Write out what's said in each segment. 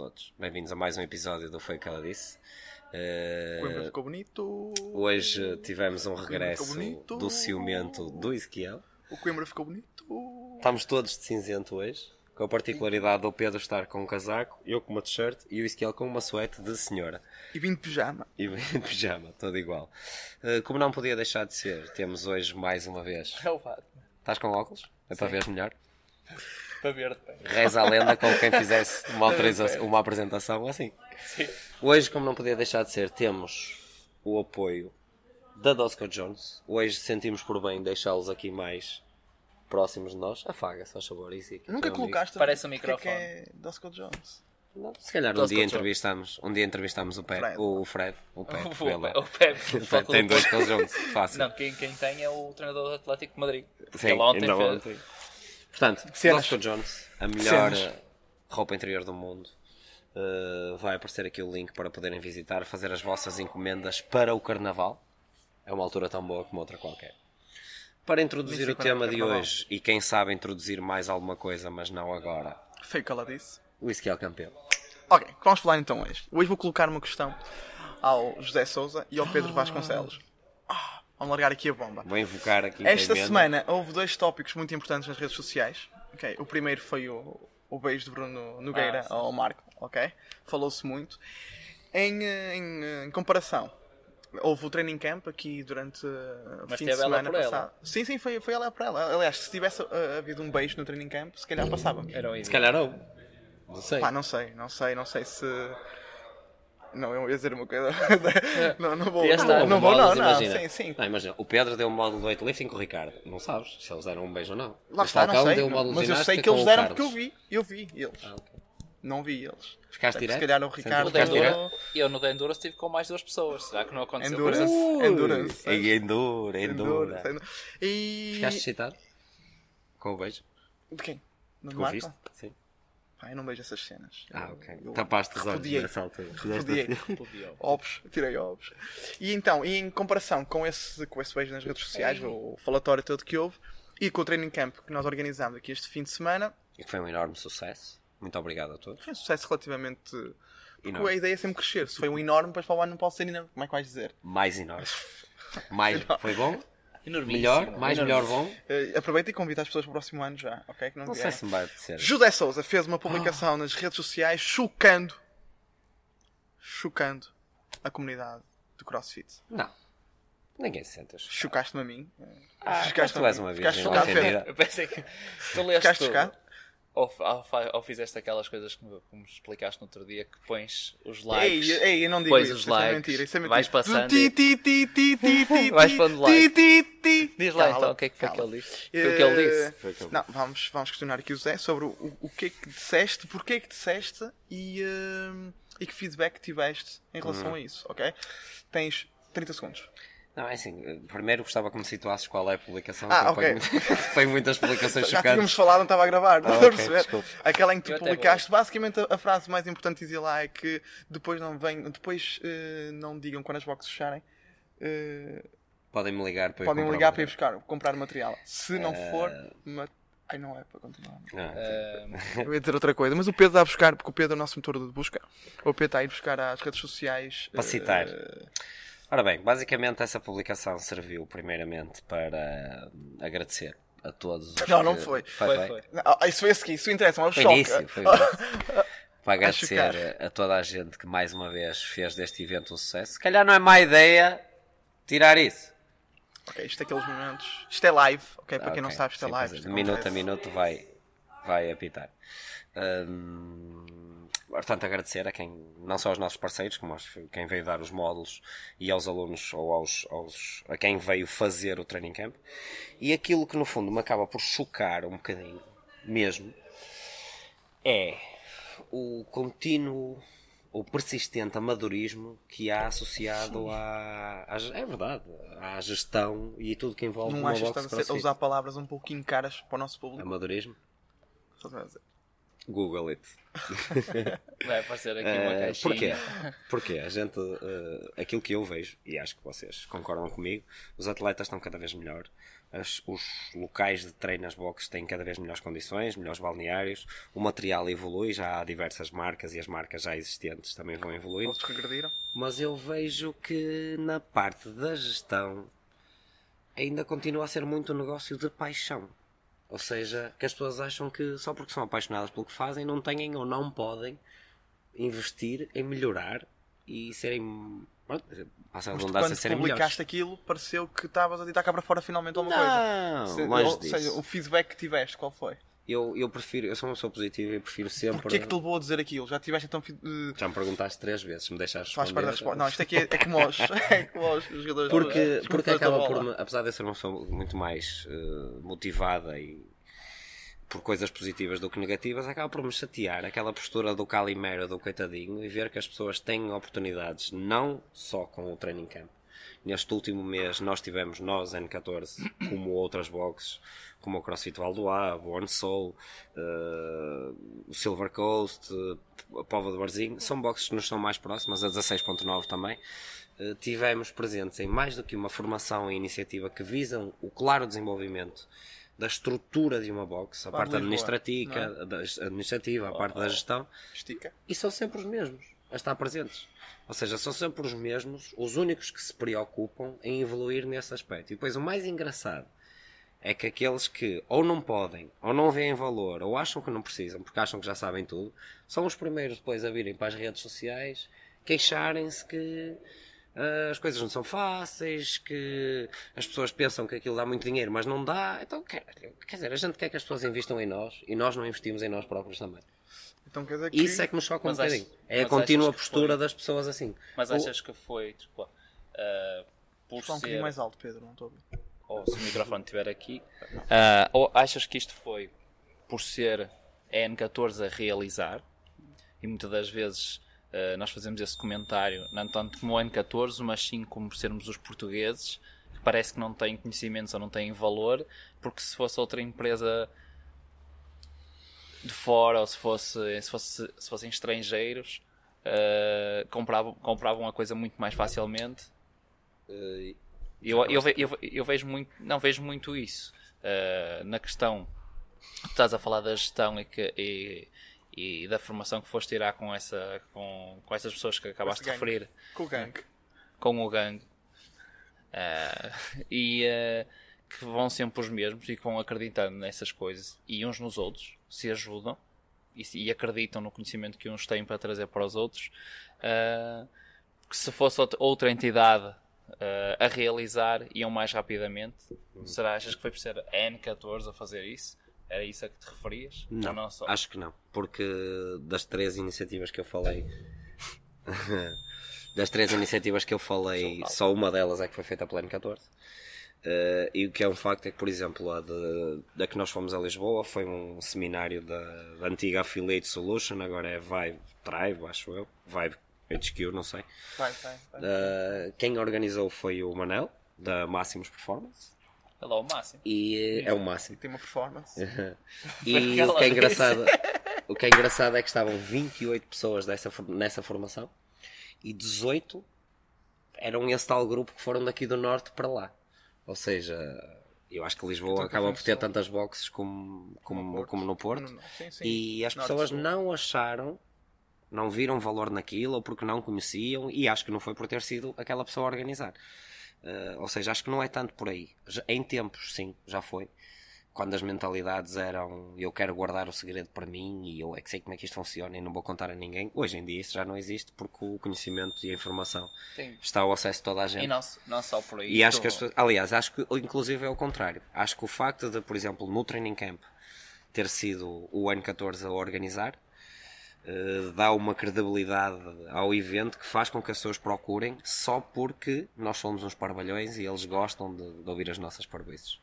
todos. Bem-vindos a mais um episódio do Foi o que ela disse. Eh, Coimbra ficou bonito. hoje tivemos um regresso do ciumento do Ezequiel. O Coimbra ficou bonito. Estamos todos de cinzento hoje, com a particularidade do Pedro estar com um casaco, eu com uma t-shirt e o Ezequiel com uma suéte de senhora. E vim de pijama. E bem de pijama, todo igual. Eh, como não podia deixar de ser, temos hoje mais uma vez. É o Batman. Estás com óculos? É para ver melhor? Para ver. Reza a lenda como quem fizesse uma, autorização, uma apresentação assim. Sim. Hoje, como não podia deixar de ser, temos o apoio da Dosco Jones. Hoje sentimos por bem deixá-los aqui mais próximos de nós. Afaga, se faz favor. Isso aqui, Nunca colocaste Parece um o que é que microfone. é Dosco Jones. Não, se calhar um Dosco dia Jones. entrevistamos, um dia entrevistamos o, Pe Fred. o Fred. O Pepe. O, lá. o Pepe. O Pepe tem dois com os Jones. Fácil. Não, quem, quem tem é o treinador do Atlético de Madrid. Sim, ele ontem ontem. Portanto, Cenas. Jones, a melhor Cenas. eh, roupa interior do mundo. Uh, vai aparecer aqui o link para poderem visitar, fazer as vossas encomendas para o Carnaval. É uma altura tão boa como outra qualquer. Para introduzir sei o é tema de Carnaval. hoje, e quem sabe introduzir mais alguma coisa, mas não agora, Foi o que ela disse. o Ezequiel Campelo. Ok, vamos falar então hoje. Hoje vou colocar uma questão ao José Souza e ao Pedro Vasconcelos. Ah, vamos largar aqui a bomba. Vou invocar aqui Esta semana houve dois tópicos muito importantes nas redes sociais. ok? O primeiro foi o, o beijo de Bruno Nogueira Ah, ao Marco. ok? Falou-se muito. Em, em, em comparação, houve o training camp aqui durante o Mas fim de semana passado. Sim, sim, foi, foi ela para ela. Aliás, se tivesse eh, havido um beijo no training camp, se calhar passava. Era o Se calhar houve. Não sei. Pá, não sei, não sei, não sei se. Não, eu ia dizer uma coisa. não, não vou. Não, não vou, não, não. imagina. Sim, sim. Não, imagina, o Pedro deu um módulo de weightlifting com o Ricardo. Não sabes se eles deram um beijo ou não. Lá está, não sei. deu um módulo Mas eu sei que eles deram porque eu vi. Eu vi eles. Ah, ok. Não vi eles. Ficaste Se direto? calhar o Ricardo direto? Eu no Denduro estive com mais duas pessoas. Será que não aconteceu? Endurance. Endurance. Ui, Em Enduro, Enduro. Enduro. E. Ficaste excitado? Com o beijo? De quem? No? Marco? Sim. Pá, eu não vejo essas cenas. Ah, ok. eu Tapaste os olhos repudiei. nessa altura. Repudiei. Fudeu. Ovos, tirei ovos. E então, e em comparação com esse, com esse beijo nas redes sociais, o falatório todo que houve, e com o training camp que nós organizámos aqui este fim de semana, E que foi um enorme sucesso. Muito obrigado a todos. foi um sucesso relativamente. Porque Enorme. a ideia é sempre crescer. Se foi um enorme, depois para o ano não pode ser enorme. Como é que vais dizer? Mais enorme. Mais, foi bom? Enormíssimo. Melhor? Mais melhor bom? Eh, aproveita e convida as pessoas para o próximo ano já, ok? Que não, Não sei se me vai apetecer. José Souza fez uma publicação nas redes sociais chocando, chocando a comunidade do CrossFit. Não. Ninguém se sente. chocado. Chocaste-me a mim. Ah, Chocaste-me tu a és mim. uma Ficaste virgem chocado, Pedro. Eu pensei que tu leste Ficaste tudo. chocado? Ou, ou, ou fizeste aquelas coisas que me, como explicaste no outro dia que pões os Ei, likes. ei, eu não digo pões isso. os Isso é likes, mentira. Isso é mentira. vais passando Ti, ti, ti, ti, ti, ti, Vais ti, pondo ti, like. ti, ti. Diz lá Cala, então o que é que foi que cala. ele disse. Foi o que ele disse. Não, vamos, vamos questionar aqui o Zé sobre o, o, o que é que disseste, porquê é que disseste e, hum, e que feedback tiveste em Uhum. relação a isso, ok? Tens 30 segundos. Não, é assim, primeiro gostava que me situasses qual é a publicação. Ah, ponho- Foi muitas publicações Já tínhamos chocantes. falado, não estava a gravar, Ah, estás a ok, perceber? Aquela em que tu publicaste, basicamente a, a frase mais importante dizia lá é que depois não venham, depois eh, não digam quando as boxes fecharem. eh, Podem me ligar para podem ligar para ir buscar, comprar material. Se não Eh, for. ma- Ai, não é para continuar. Ah, Ah, Eu ia dizer outra coisa, mas o Pedro está a buscar, porque o Pedro é o nosso motor de busca. O Pedro está a ir buscar às redes sociais. Para eh, citar. Ora bem, basicamente essa publicação serviu primeiramente para hum, agradecer a todos. os Não, não que- foi. Foi, Foi, foi. foi. Ah, isso foi a seguir, isso interessa, mas Foi início, foi. Para agradecer a, a toda a gente que mais uma vez fez deste evento um sucesso. Se calhar não é má ideia tirar isso. Ok, isto é aqueles momentos. Isto é live, ok? Para quem não sabe, isto é sim, live. é. isto De minuto a acontece. minuto vai, vai apitar. Hum, portanto, agradecer a quem, não só aos nossos parceiros, como aos, quem veio dar os módulos e aos alunos ou aos, aos- a quem veio fazer o training camp. E aquilo que no fundo me acaba por chocar um bocadinho, mesmo, é o contínuo o persistente amadorismo que há associado à, à- é verdade, à gestão e tudo que envolve Não uma achas box a usar palavras um pouquinho caras para o nosso público? Amadorismo? Google it. Vai aparecer aqui uma Eh, caixinha. porquê? Porque a gente, eh, aquilo que eu vejo, e acho que vocês concordam comigo, os atletas estão cada vez melhor, as- os locais de treino nas boxes têm cada vez melhores condições, melhores balneários, o material evolui, já há diversas marcas e as marcas já existentes também vão evoluindo. Outros regrediram. Mas eu vejo que na parte da gestão ainda continua a ser muito um negócio de paixão. Ou seja, que as pessoas acham que só porque são apaixonadas pelo que fazem não têm ou não podem investir em melhorar e serem. Pronto, passa a redundância, quando serem publicaste melhores. aquilo, pareceu que estavas a deitar cá para fora finalmente alguma coisa. Não, Se- longe ou disso. seja, o feedback que tiveste, qual foi? Eu, eu prefiro, eu sou uma pessoa positiva e prefiro sempre. Porquê que te levou a dizer aquilo? Já tiveste então. Já me perguntaste três vezes, se me deixares Faz parte da resposta. Não, isto aqui é, é como os, é como os jogadores. Porque, porque acaba por, me- apesar de eu ser uma pessoa muito mais eh, motivada e por coisas positivas do que negativas, acaba por me chatear aquela postura do Calimero, do coitadinho, e ver que as pessoas têm oportunidades não só com o training camp. Neste último mês nós tivemos, nós N14, como outras boxes, como o CrossFit Valdoá, Born Soul, eh, o Silver Coast, eh, a Pova de Barzinho, são boxes que nos são mais próximas, a 16.9 também, eh, tivemos presentes em mais do que uma formação e iniciativa que visam o claro desenvolvimento da estrutura de uma box, a parte administrativa, da- administrativa, a parte da gestão, Estica. e são sempre os mesmos a estar presentes. Ou seja, são sempre os mesmos, os únicos que se preocupam em evoluir nesse aspecto. E depois o mais engraçado é que aqueles que ou não podem, ou não veem valor, ou acham que não precisam, porque acham que já sabem tudo, são os primeiros depois a virem para as redes sociais queixarem-se que ah, as coisas não são fáceis, que as pessoas pensam que aquilo dá muito dinheiro, mas não dá. Então, quer, quer dizer, a gente quer que as pessoas investam em nós e nós não investimos em nós próprios também. Então quer dizer que. Isso é que me choca um Mas bocadinho. É a contínua postura foi- das pessoas assim. Mas achas que foi, tipo, ah, por Fala um bocadinho ser, mais alto, Pedro, não estou a ouvir. ou se o microfone estiver aqui, ah, ou achas que isto foi por ser a N14 a realizar, e muitas das vezes ah, nós fazemos esse comentário, não tanto como o N14, mas sim como por sermos os portugueses, que parece que não têm conhecimentos ou não têm valor, porque se fosse outra empresa de fora ou se, fosse, se, fosse, se fossem estrangeiros, ah, compravam, compravam a coisa muito mais facilmente. Eh, Eu, eu, eu, eu vejo muito, não vejo muito isso eh, na questão. Tu estás a falar da gestão e, que, e, e da formação que foste tirar com, essa, com, com essas pessoas que acabaste de referir, Com o gangue. com o gangue, Eh, e eh, que vão sempre os mesmos e que vão acreditando nessas coisas e uns nos outros se ajudam e, e acreditam no conhecimento que uns têm para trazer para os outros. eh, que se fosse outra- entidade eh, a realizar, iam mais rapidamente. Será achas que foi por ser a N14 a fazer isso? Era isso a que te referias? Não, não acho que não. Porque das três iniciativas que eu falei. das três iniciativas que eu falei, só uma delas é que foi feita pela N14. Eh, e o que é um facto é que, por exemplo, a de, da que nós fomos a Lisboa foi um seminário da, da antiga Affiliate Solution, agora é Vibe Tribe, acho eu. Vibe HQ, não sei. Vai, vai, vai. Uh, quem organizou foi o Manel, da Máximos Performance. É lá o máximo. E é o máximo. Tem uma performance. E o que é engraçado, o que é engraçado é que estavam 28 pessoas dessa, nessa formação e 18 eram esse tal grupo que foram daqui do norte para lá. Ou seja, eu acho que Lisboa Então, acaba por ter tantas boxes como, como, No Porto. como no Porto. No- Sim, sim. E as pessoas não acharam, não viram valor naquilo ou porque não conheciam e acho que não foi por ter sido aquela pessoa a organizar. Eh, ou seja, acho que não é tanto por aí. Já- Em tempos, sim, já foi. Quando as mentalidades eram eu quero guardar o segredo para mim e eu é que sei como é que isto funciona e não vou contar a ninguém. Hoje em dia isso já não existe porque o conhecimento e a informação Sim. está ao acesso de toda a gente. E não, não só por aí. E acho que as pessoas, aliás, acho que inclusive é o contrário. Acho que o facto de, por exemplo, no training camp ter sido o N14 a organizar eh, dá uma credibilidade ao evento que faz com que as pessoas procurem só porque nós somos uns parvalhões e eles gostam de, de ouvir as nossas parvoices.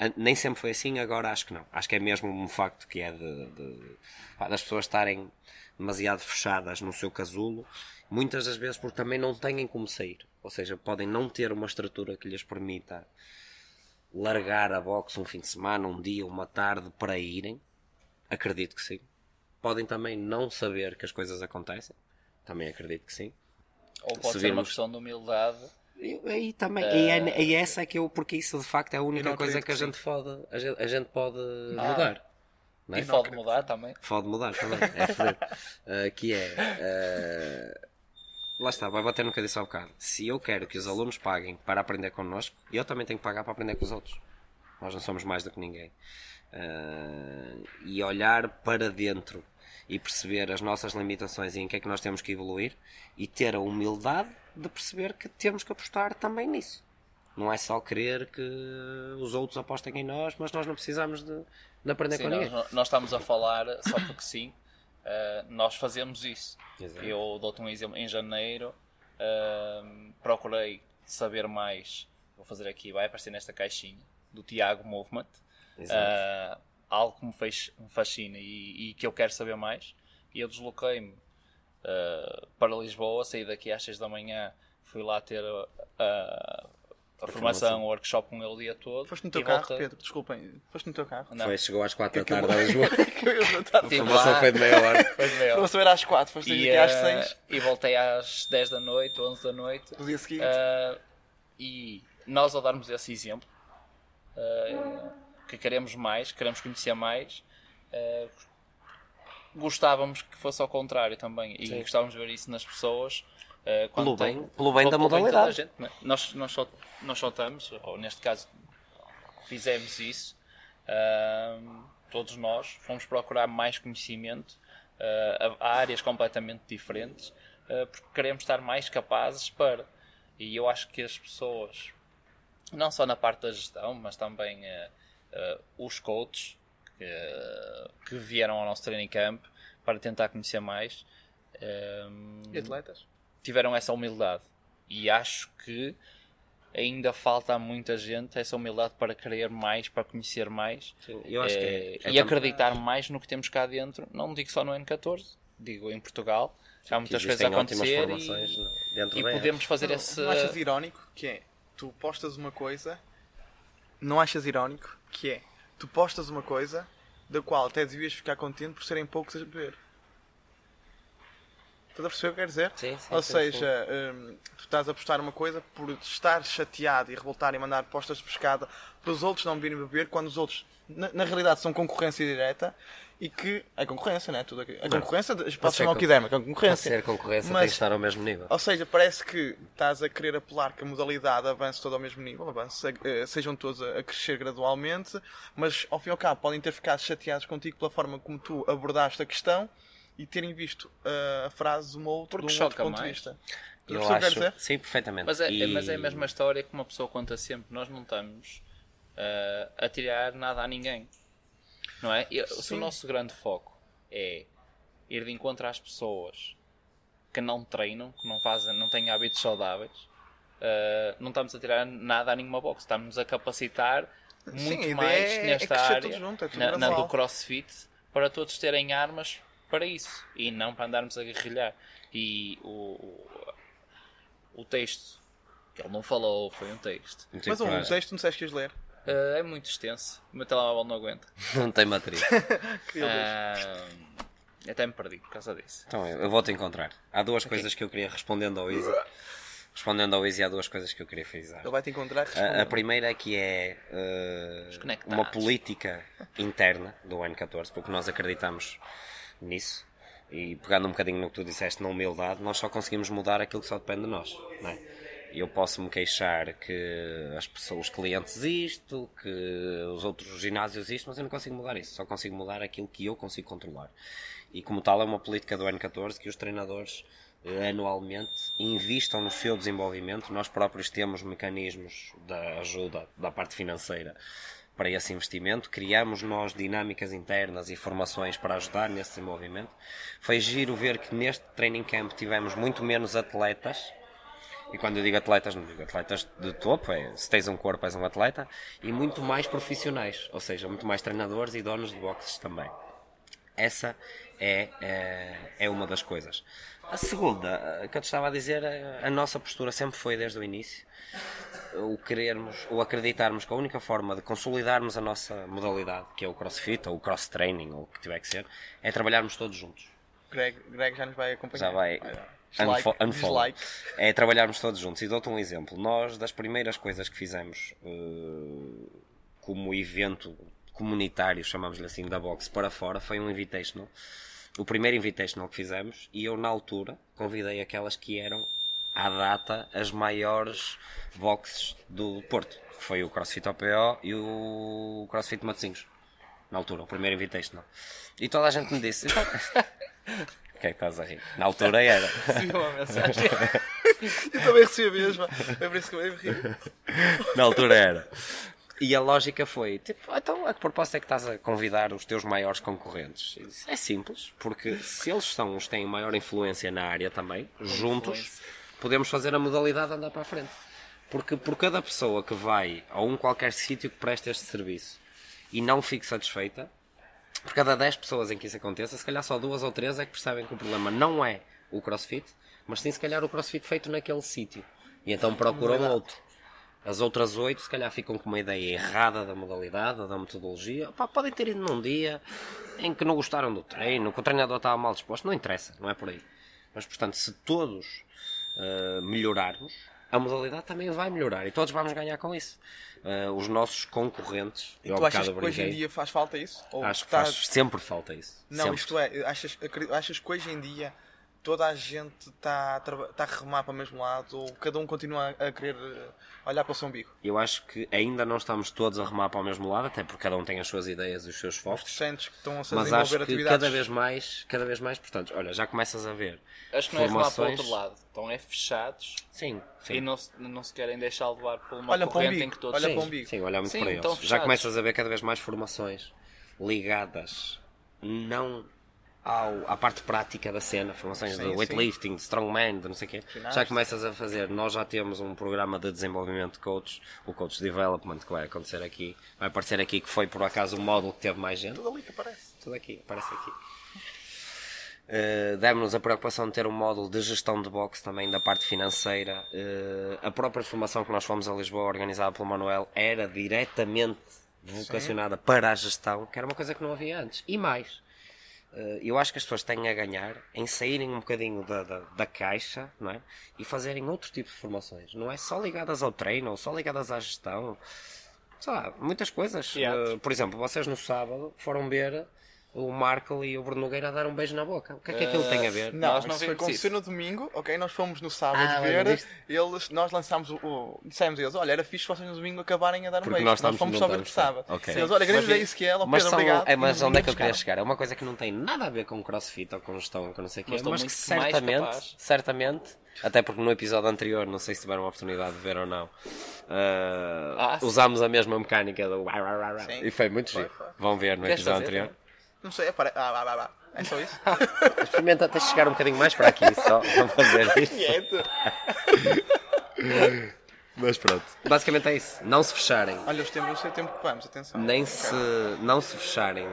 An- Nem sempre foi assim, agora acho que não. Acho que é mesmo um facto que é de, de- das pessoas estarem demasiado fechadas no seu casulo, muitas das vezes porque também não têm como sair. Ou seja, podem não ter uma estrutura que lhes permita largar a box um fim de semana, um dia, uma tarde para irem. Acredito que sim. Podem também não saber que as coisas acontecem. Também acredito que sim. Ou se pode ser uma virmos- questão de humildade Aí também, e, é, e essa é que eu, porque isso de facto é a única coisa que a gente pode, a gente, a gente pode mudar. Não é? E pode mudar também. Pode mudar também, é foder. Ah, que é. ah, lá está, vai bater no que eu disse há bocado. Se eu quero que os alunos paguem para aprender connosco, eu também tenho que pagar para aprender com os outros. Nós não somos mais do que ninguém. Ah, e olhar para dentro e perceber as nossas limitações e em que é que nós temos que evoluir e ter a humildade de perceber que temos que apostar também nisso. Não é só querer que os outros apostem em nós, mas nós não precisamos de, de aprender Sim, com ninguém. nós, nós estamos a falar só porque sim. Uh, nós fazemos isso. Exato. Eu dou-te um exemplo. Em janeiro uh, procurei saber mais. Vou fazer aqui, vai aparecer nesta caixinha do Tiago Movement. Uh, algo que me, fez, me fascina e, e que eu quero saber mais. E eu desloquei-me uh, para Lisboa, saí daqui às 6 da manhã, fui lá ter uh, a, a formação, o workshop com ele o dia todo. Foste no teu carro, voltei- Pedro? Desculpem. Foste no teu carro? Não, Foi, chegou às 4 da tarde a Lisboa. Eu ia perguntar. A formação foi de meia hora. foi de meia hora. Saber às 4, foste e, às eh, 6 e voltei às 10 da noite, 11 da noite. do dia seguinte. Eh, e nós, ao darmos esse exemplo, eh, que queremos mais, queremos conhecer mais, eh, gostávamos que fosse ao contrário também. E Sim. gostávamos de ver isso nas pessoas. eh, quando Pelo bem- tem- pelo bem da modalidade. gente, né? nós, nós, só, nós só estamos, ou neste caso fizemos isso, ahm, todos nós fomos procurar mais conhecimento ah, a, a áreas completamente diferentes ah, porque queremos estar mais capazes para. E eu acho que as pessoas, não só na parte da gestão, mas também os coaches que, que vieram ao nosso training camp para tentar conhecer mais. ahm, E atletas? tiveram essa humildade. E acho que ainda falta a muita gente essa humildade para querer mais, para conhecer mais Sim, eu acho que eh, é, é e acreditar mais no que temos cá dentro. Não digo só no N14, digo em Portugal. Já há muitas coisas a acontecer e, dentro e podemos fazer Não, esse. não achas irónico que é tu postas uma coisa, não achas irónico que é tu postas uma coisa da qual até devias ficar contente por serem poucos a ver. Estás a perceber o que quero dizer? Sim, sim, Ou sim, seja, hum, tu estás a postar uma coisa por estar chateado e revoltar e mandar postas de pescada para os outros não virem beber quando os outros, na, na realidade, são concorrência direta e que. É concorrência, não é? Tudo aqui. A concorrência, ser chamar o que quiser, mas é Para concorrência. ser concorrência Mas- tem que estar ao mesmo nível. Ou seja, parece que estás a querer apelar que a modalidade avance todo ao mesmo nível, avance, eh, sejam todos a, a crescer gradualmente, mas ao fim e ao cabo podem ter ficado chateados contigo pela forma como tu abordaste a questão e terem visto eh, a frase uma ou outra Porque de um outro choca ponto de mais. vista. Estás a Eu acho, sim, perfeitamente. Mas é, E- mas é a mesma história que uma pessoa conta sempre. Nós não estamos eh, a tirar nada a ninguém. Não é? E Se Sim. o nosso grande foco é ir de encontro às pessoas que não treinam, que não fazem, não têm hábitos saudáveis, eh, não estamos a tirar nada a nenhuma box. Estamos a capacitar Sim, muito a ideia mais é- é nesta crescer área, juntos, é na, na do CrossFit, para todos terem armas para isso e não para andarmos a guerrilhar. E o, o, o texto que ele não falou foi um texto. Mas um texto não disseste que ias ler. Uh, é muito extenso. O meu telemóvel não aguenta. Não tem ler. Uh, até me perdi por causa disso. Então eu eu vou-te encontrar. Há duas coisas que eu queria, respondendo ao Easy. Respondendo ao Easy, há duas coisas que eu queria frisar. Ele vai te encontrar A, a primeira é que é uh, uma política interna do N14, porque nós acreditamos nisso. E pegando um bocadinho no que tu disseste, na humildade, nós só conseguimos mudar aquilo que só depende de nós. Não é? Eu posso me queixar que as pessoas, os clientes isto, que os outros ginásios isto, mas eu não consigo mudar isso. Só consigo mudar aquilo que eu consigo controlar. E como tal é uma política do N14 que os treinadores eh, anualmente investam no seu desenvolvimento. Nós próprios temos mecanismos da ajuda da parte financeira para esse investimento. Criamos nós dinâmicas internas e formações para ajudar nesse desenvolvimento. Foi giro ver que neste training camp tivemos muito menos atletas. E quando eu digo atletas, não digo atletas de topo, é, se tens um corpo és um atleta, e muito mais profissionais, ou seja, muito mais treinadores e donos de boxes também. Essa é, é, é uma das coisas. A segunda, eh, que eu te estava a dizer, eh, a nossa postura sempre foi desde o início o querermos ou acreditarmos que a única forma de consolidarmos a nossa modalidade, que é o crossfit ou o cross training ou o que tiver que ser, é trabalharmos todos juntos. Greg, Greg já nos vai acompanhar. Já vai. Dislike, Unfo- unfollow. dislike. É trabalharmos todos juntos. E dou-te um exemplo. Nós, das primeiras coisas que fizemos eh, como evento comunitário, chamamos-lhe assim, da box para fora, foi um invitational. O primeiro invitational que fizemos. E eu, na altura, convidei aquelas que eram, à data, as maiores boxes do Porto. Que foi o CrossFit OPO e o CrossFit Matosinhos. Na altura, o primeiro invitational. E toda a gente me disse... "Então, que é que estás a rir? Na altura era. Recebi uma mensagem. Eu também recebi a mesma. É por isso que eu me ri. Na altura era. E a lógica foi, tipo, então a que propósito é que estás a convidar os teus maiores concorrentes? Disse, É simples, porque se eles são os que têm maior influência na área também, juntos, Influência. podemos fazer a modalidade andar para a frente. Porque por cada pessoa que vai a um qualquer sítio que presta este serviço e não fique satisfeita, por cada 10 pessoas em que isso aconteça, se calhar só duas ou três é que percebem que o problema não é o crossfit, mas sim se calhar o crossfit feito naquele sítio. E então procuram outro. As outras oito, se calhar, ficam com uma ideia errada da modalidade, da metodologia. Podem ter ido num dia em que não gostaram do treino, que o treinador estava mal disposto. Não interessa, não é por aí. Mas, portanto, se todos ah, melhorarmos, a modalidade também vai melhorar e todos vamos ganhar com isso. Ah, os nossos concorrentes, eu Tu achas que hoje em dia faz falta isso? Ou acho que tá- faz sempre falta isso. Não, Sempre. isto é, achas, achas que hoje em dia toda a gente está a, tá a remar para o mesmo lado ou cada um continua a, querer eh, olhar para o seu umbigo? Eu acho que ainda não estamos todos a remar para o mesmo lado, até porque cada um tem as suas ideias e os seus Os focos. docentes que estão a se Mas desenvolver acho que atividades. cada vez mais, cada vez mais, portanto, olha, já começas a ver Acho que não é remar para o formações. outro lado. Estão é fechados Sim, sim. e não se, não se querem deixar levar por uma Olha para o corrente umbigo, em que todos olha sim, para o umbigo. sim, olhar muito Sim, para eles. Já começas a ver cada vez mais formações ligadas não ao, à parte prática da cena, formações Sim, de sim. weightlifting, de strongman, de não sei o quê. Ginástica. Já começas a fazer. Nós já temos um programa de desenvolvimento de coach, o Coach Development, que vai acontecer aqui. Vai aparecer aqui, que foi por acaso o módulo que teve mais gente. Tudo ali que aparece. Tudo aqui, aparece aqui. Uh, Demos-nos a preocupação de ter um módulo de gestão de boxe também da parte financeira. Uh, a própria formação que nós fomos a Lisboa, organizada pelo Manuel, era diretamente vocacionada para a gestão, que era uma coisa que não havia antes. E mais, eu acho que as pessoas têm a ganhar em saírem um bocadinho da, da, da caixa não é? e fazerem outro tipo de formações. Não é só ligadas ao treino só ligadas à gestão. Sei lá, muitas coisas. Uh, por exemplo, vocês no sábado foram ver o Marco e o Bruno Nogueira a dar um beijo na boca. O que é que aquilo tem a ver? Não, Nós não isso foi acontecer no domingo, ok? Nós fomos no sábado Ah, ver, eles, nós lançámos o, o. Dissemos a eles: olha, era fixe se vocês no domingo acabarem a dar um Porque beijo. nós Nós, estamos- fomos só ver no sábado. ok. E eles, olha, queremos Mas ver isso que é, ó, Mas, Pedro, são, obrigado. é, mas onde é que eu queria chegar? É uma coisa que não tem nada a ver com crossfit ou com gestão, com não sei o quê, Mas mas, que certamente, certamente, até porque no episódio anterior, não sei se tiveram a oportunidade de ver ou não, uh, Ah, usámos a mesma mecânica do Sim. e foi muito giro. Vão ver no Queres episódio fazer, anterior. Não sei, é para. Ah, vá, vá, vá. É só isso? Experimenta até chegar um bocadinho mais para aqui, só para fazer isso. Quieto. Mas pronto. Basicamente é isso. Não se fecharem. Olha, os tempos, não sei o tempo que vamos, atenção. nem Ok. se não se fecharem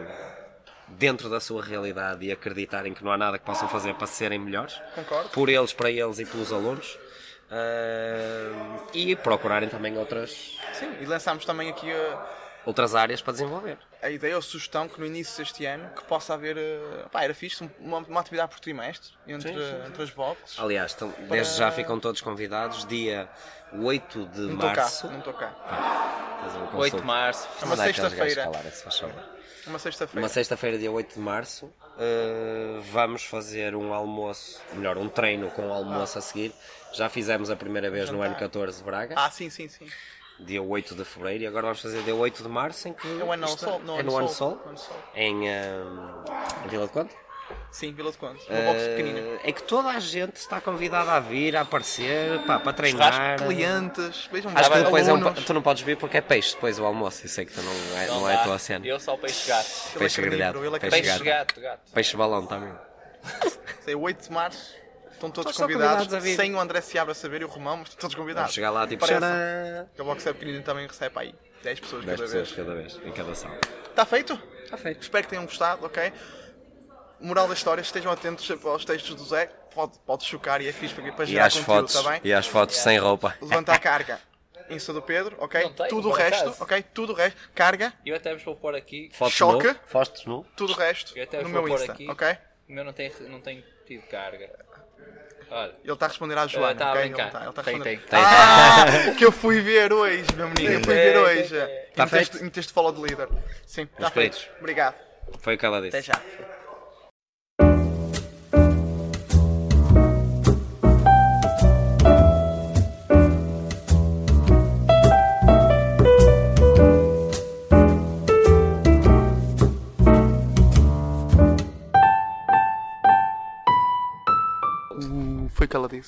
dentro da sua realidade e acreditarem que não há nada que possam fazer para serem melhores Concordo. por eles, para eles e pelos alunos ah, e procurarem também outras Sim, e lançámos também aqui a, outras áreas para desenvolver a ideia ou sugestão que no início deste ano que possa haver. eh, Pá, era fixe, um- uma, uma atividade por trimestre entre, Sim, sim, sim. entre as boxes. aliás, estão- desde já ficam todos convidados dia 8 de Não estou cá, março não estou cá. um 8 de março. É uma sexta-feira. Uma sexta-feira. Uma sexta-feira, dia 8 de março, uh, vamos fazer um almoço, melhor, um treino com um almoço a seguir. Já fizemos a primeira vez no ano 14 de Braga, Ah, sim, sim, sim. Dia 8 de fevereiro, e agora vamos fazer dia 8 de março, em que. É o ano Sol. Não, é no ano Sol. Sol. em, um, Vila de Conde. Sim, Vila de Conde. Uma box pequenina. Uh, é que toda a gente está convidada a vir, a aparecer, pá, para treinar. Churrasco, clientes, vejam Acho que depois é um, tu não podes vir porque é peixe depois do almoço. Eu sei que tu não é, não é a tua cena. Eu só o peixe gato. Peixe grelhado. Peixe Peixe gato, gato. Peixe balão também. Sei, 8 de março. Estão todos Estão convidados, convidados a vir. sem o André Seabra saber e o Romão, mas estão todos Vamos convidados. chegar lá tipo. Parece. Que a box é pequenina também recebe aí 10 pessoas 10 cada pessoas vez. cada vez, em cada sala. Está feito? Está feito. Espero que tenham gostado, ok? Moral da história, estejam atentos aos textos do Zé, pode, pode chocar e é fixe para, para E gerar às conteúdo, fotos, está bem? e às fotos sem roupa. Levanta a carga. Insta do Pedro, ok? Tenho, tudo o resto, ok? Tudo o resto. Carga, Eu até vos vou pôr aqui. Fotos Choque. fotos nu. tudo o resto Eu até no vos meu vou pôr Insta, aqui. ok? O meu não tem, não tem tido carga. Ele está a responder à Joana. tá a brincar. Ele está, ele está a Tem, responder. tem. Tem, Ah, que eu fui ver hoje, meu menino. Eu fui ver Tem, hoje. tem, tem. E Tá meteste- feito? Meteste follow de líder. Sim, está feito. Obrigado. Foi o que ela disse. Até já. color.